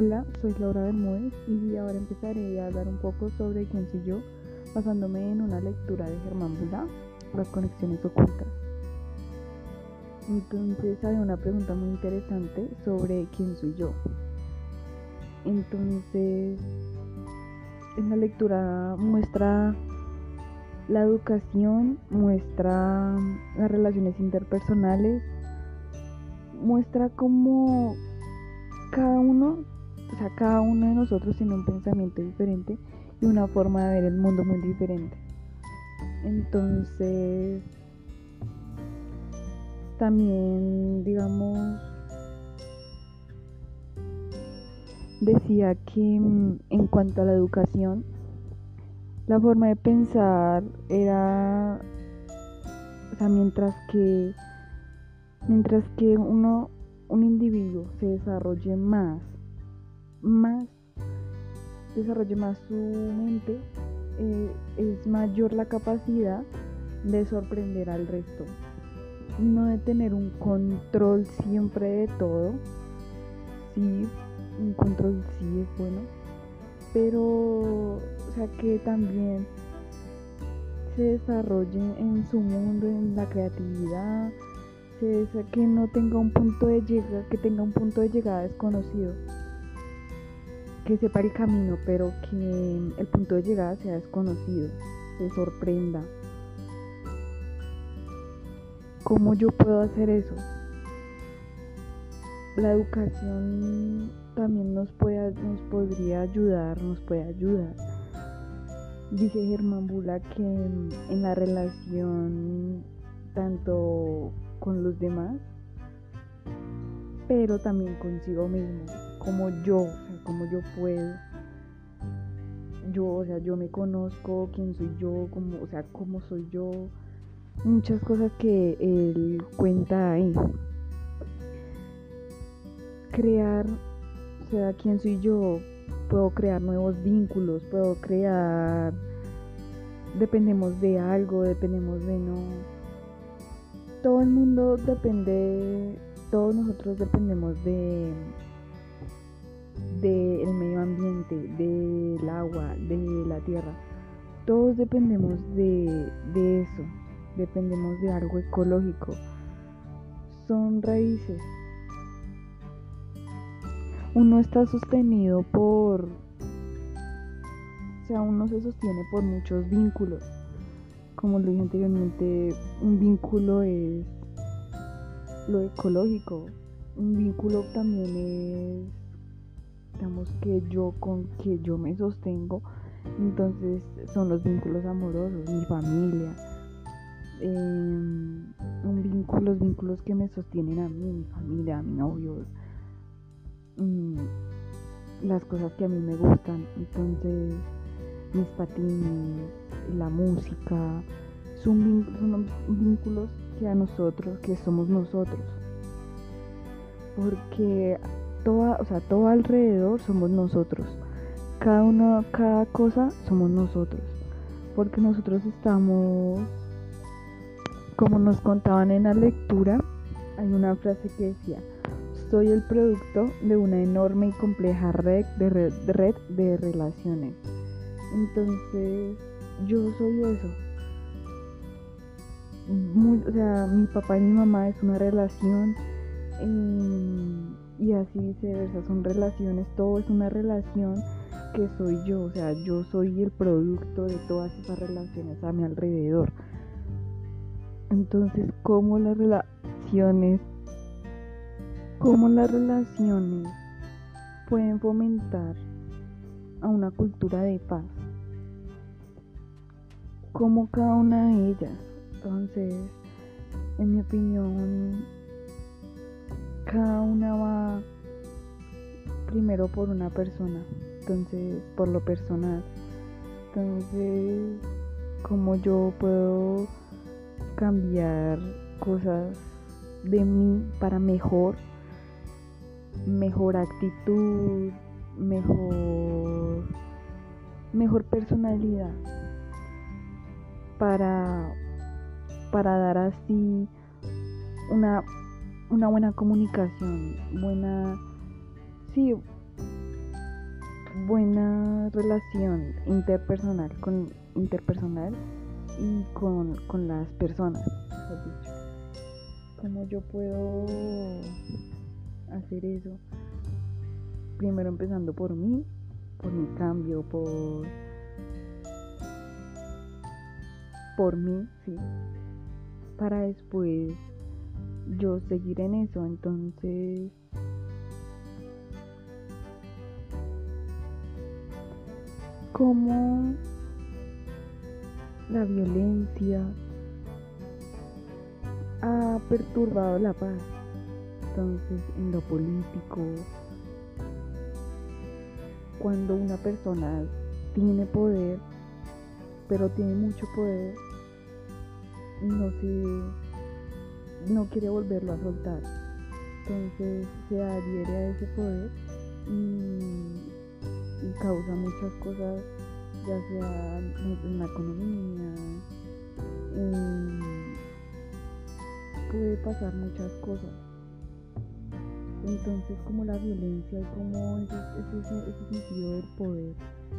Hola, soy Laura Bermúdez y ahora empezaré a hablar un poco sobre quién soy yo, basándome en una lectura de Germán Bula, Las conexiones ocultas. Entonces hay una pregunta muy interesante sobre quién soy yo. Entonces, en la lectura muestra la educación, muestra las relaciones interpersonales, muestra cómo cada uno, o sea, cada uno de nosotros tiene un pensamiento diferente y una forma de ver el mundo muy diferente. Entonces, también, digamos, decía que mm, en cuanto a la educación, la forma de pensar era, o sea, mientras que, mientras que uno un individuo se desarrolle más, más, desarrolle más su mente, eh, es mayor la capacidad de sorprender al resto. No de tener un control siempre de todo. Sí, un control sí es bueno. Pero, o sea, que también se desarrolle en su mundo, en la creatividad, que no tenga un punto de llegada, que tenga un punto de llegada desconocido, que sepa el camino, pero que el punto de llegada sea desconocido, se sorprenda. ¿Cómo yo puedo hacer eso? La educación también nos, nos podría ayudar, nos puede ayudar. Dice Germán Bula que en la relación tanto con los demás, pero también consigo mismo, como yo, o sea, como yo puedo. Yo, o sea, yo me conozco, quién soy yo, como, o sea, cómo soy yo, muchas cosas que él cuenta ahí. Crear, o sea, quién soy yo, puedo crear nuevos vínculos, puedo crear, dependemos de algo, dependemos de no todo el mundo depende, todos nosotros dependemos de del medio ambiente, del agua, de la tierra. Todos dependemos de, de eso, dependemos de algo ecológico. Son raíces. Uno está sostenido por, o sea, uno se sostiene por muchos vínculos como lo dije anteriormente, un vínculo es lo ecológico. Un vínculo también es, digamos, que yo con que yo me sostengo. Entonces son los vínculos amorosos, mi familia. Em, un vínculo, los vínculos que me sostienen a mí, mi familia, a mi novio. Mm, las cosas que a mí me gustan. Entonces mis patines, la música, son, vínculos que a nosotros, que somos nosotros. Porque toda, o sea, todo alrededor somos nosotros. Cada uno, cada cosa somos nosotros. Porque nosotros estamos, como nos contaban en la lectura, hay una frase que decía, soy el producto de una enorme y compleja red de, relaciones. Entonces, yo soy eso. o sea, mi papá y mi mamá es una relación em, y así viceversa, son relaciones, todo es una relación que soy yo, o sea, yo soy el producto de todas esas relaciones a mi alrededor. Entonces, ¿cómo las relaciones, cómo las relaciones pueden fomentar a una cultura de paz? como cada una de ellas. Entonces, en mi opinión, cada una va primero por una persona, entonces por lo personal. Entonces, como yo puedo cambiar cosas de mí para mejor, mejor actitud, mejor mejor personalidad para, para dar así una, una buena comunicación, buena, sí, buena relación interpersonal con interpersonal y con, con las personas. ¿Cómo yo puedo hacer eso? Primero empezando por mí, por mi cambio, por por mí, sí. Para después yo seguir en eso, entonces cómo la violencia ha perturbado la paz. Entonces, en lo político, cuando una persona tiene poder, pero tiene mucho poder, no se no quiere volverlo a soltar. Entonces se adhiere a ese poder y causa muchas cosas, ya sea en la economía, puede pasar muchas cosas. Entonces como la violencia y como ese, ese, ese sentido del poder,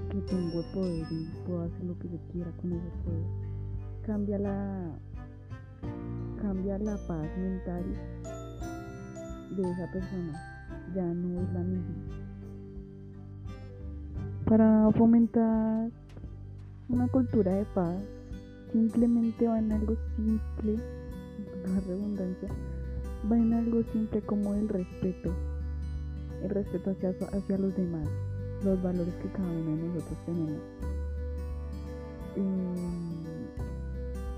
que tengo el poder y puedo hacer lo que yo quiera con ese poder, cambia la, cambia la paz mental de esa persona, ya no es la misma. Para fomentar una cultura de paz, simplemente va en algo simple, la redundancia, va en algo simple como el respeto, el respeto hacia, los demás, los valores que cada uno de nosotros tenemos.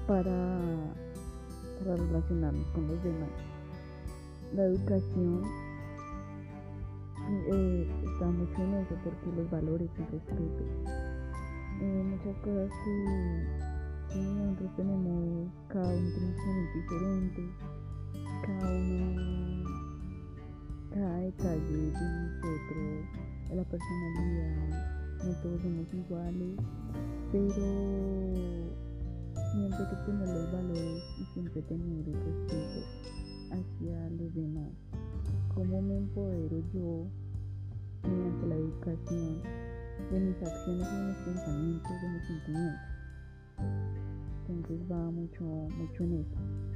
para, para relacionarnos con los demás. La educación eh, está mucho en eso porque los valores y respeto. Eh, muchas cosas que, nosotros tenemos, cada uno tiene un diferente, cada uno, cada detalle de nosotros, la personalidad, no todos somos iguales, pero siempre que tener los valores y siempre tener el respeto hacia los demás. ¿Cómo me empodero yo mediante la educación de mis acciones, de mis pensamientos, de mis sentimientos? Entonces va mucho, mucho en eso.